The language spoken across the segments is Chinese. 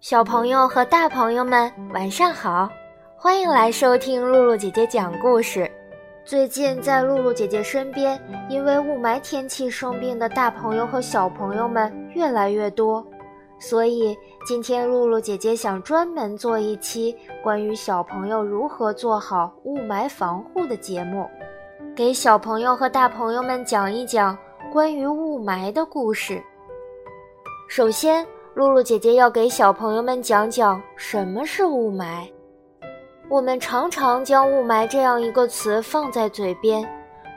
小朋友和大朋友们，晚上好！欢迎来收听露露姐姐讲故事。最近在露露姐姐身边，因为雾霾天气生病的大朋友和小朋友们越来越多，所以今天露露姐姐想专门做一期关于小朋友如何做好雾霾防护的节目，给小朋友和大朋友们讲一讲关于雾霾的故事。首先。露露姐姐要给小朋友们讲讲什么是雾霾。我们常常将雾霾这样一个词放在嘴边，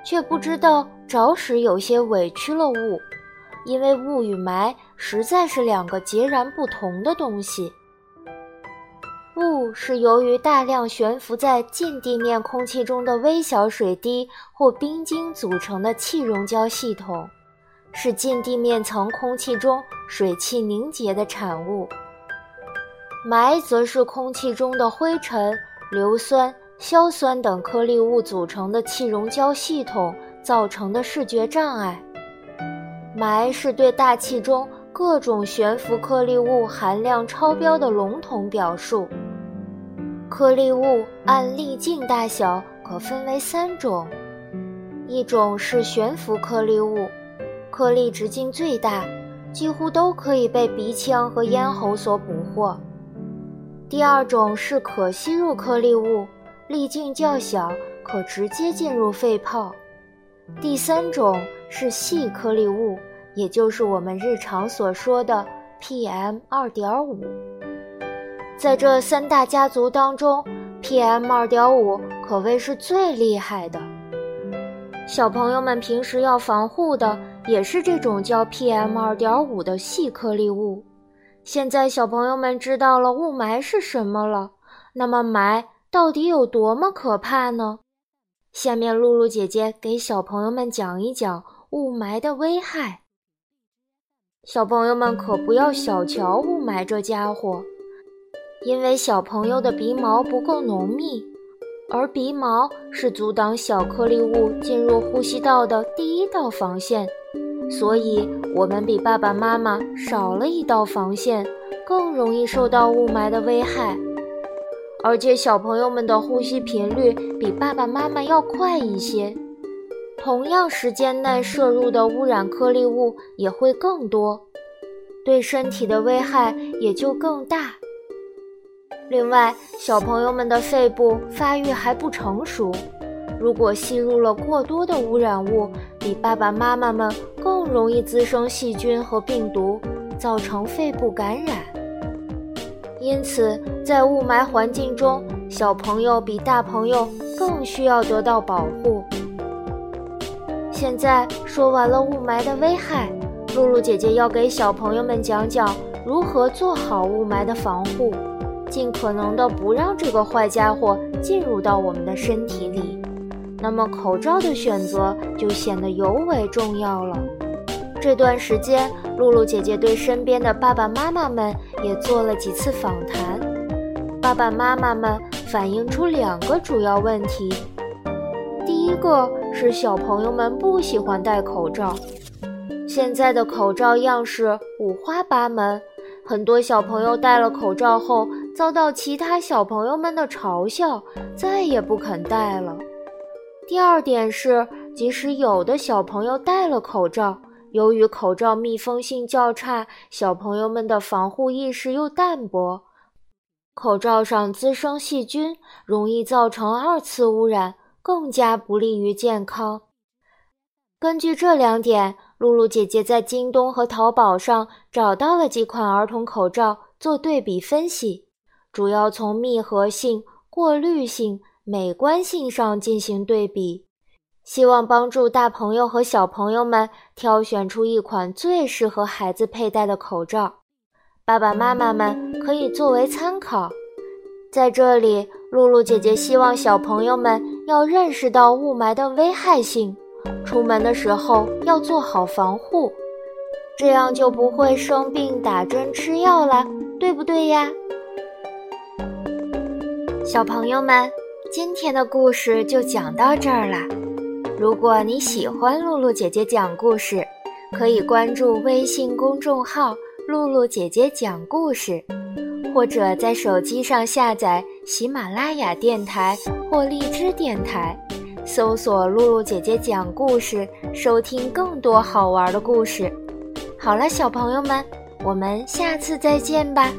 却不知道着实有些委屈了雾，因为雾与霾实在是两个截然不同的东西。雾是由于大量悬浮在近地面空气中的微小水滴或冰晶组成的气溶胶系统。是近地面层空气中水汽凝结的产物，霾则是空气中的灰尘、硫酸、硝酸等颗粒物组成的气溶胶系统造成的视觉障碍。霾是对大气中各种悬浮颗粒物含量超标的笼统表述。颗粒物按粒径大小可分为三种，一种是悬浮颗粒物。颗粒直径最大，几乎都可以被鼻腔和咽喉所捕获。第二种是可吸入颗粒物，粒径较小，可直接进入肺泡。第三种是细颗粒物，也就是我们日常所说的 PM 二点五。在这三大家族当中，PM 二点五可谓是最厉害的。小朋友们平时要防护的。也是这种叫 PM 二点五的细颗粒物。现在小朋友们知道了雾霾是什么了，那么霾到底有多么可怕呢？下面露露姐姐给小朋友们讲一讲雾霾的危害。小朋友们可不要小瞧雾霾这家伙，因为小朋友的鼻毛不够浓密，而鼻毛是阻挡小颗粒物进入呼吸道的第一道防线。所以，我们比爸爸妈妈少了一道防线，更容易受到雾霾的危害。而且，小朋友们的呼吸频率比爸爸妈妈要快一些，同样时间内摄入的污染颗粒物也会更多，对身体的危害也就更大。另外，小朋友们的肺部发育还不成熟。如果吸入了过多的污染物，比爸爸妈妈们更容易滋生细菌和病毒，造成肺部感染。因此，在雾霾环境中，小朋友比大朋友更需要得到保护。现在说完了雾霾的危害，露露姐姐要给小朋友们讲讲如何做好雾霾的防护，尽可能的不让这个坏家伙进入到我们的身体里。那么口罩的选择就显得尤为重要了。这段时间，露露姐姐对身边的爸爸妈妈们也做了几次访谈。爸爸妈妈们反映出两个主要问题：第一个是小朋友们不喜欢戴口罩，现在的口罩样式五花八门，很多小朋友戴了口罩后遭到其他小朋友们的嘲笑，再也不肯戴了。第二点是，即使有的小朋友戴了口罩，由于口罩密封性较差，小朋友们的防护意识又淡薄，口罩上滋生细菌，容易造成二次污染，更加不利于健康。根据这两点，露露姐姐在京东和淘宝上找到了几款儿童口罩做对比分析，主要从密合性、过滤性。美观性上进行对比，希望帮助大朋友和小朋友们挑选出一款最适合孩子佩戴的口罩。爸爸妈妈们可以作为参考。在这里，露露姐姐希望小朋友们要认识到雾霾的危害性，出门的时候要做好防护，这样就不会生病、打针、吃药了，对不对呀？小朋友们，今天的故事就讲到这儿了。如果你喜欢露露姐姐讲故事，可以关注微信公众号“露露姐姐讲故事”，或者在手机上下载喜马拉雅电台或荔枝电台，搜索“露露姐姐讲故事”，收听更多好玩的故事。好了，小朋友们，我们下次再见吧。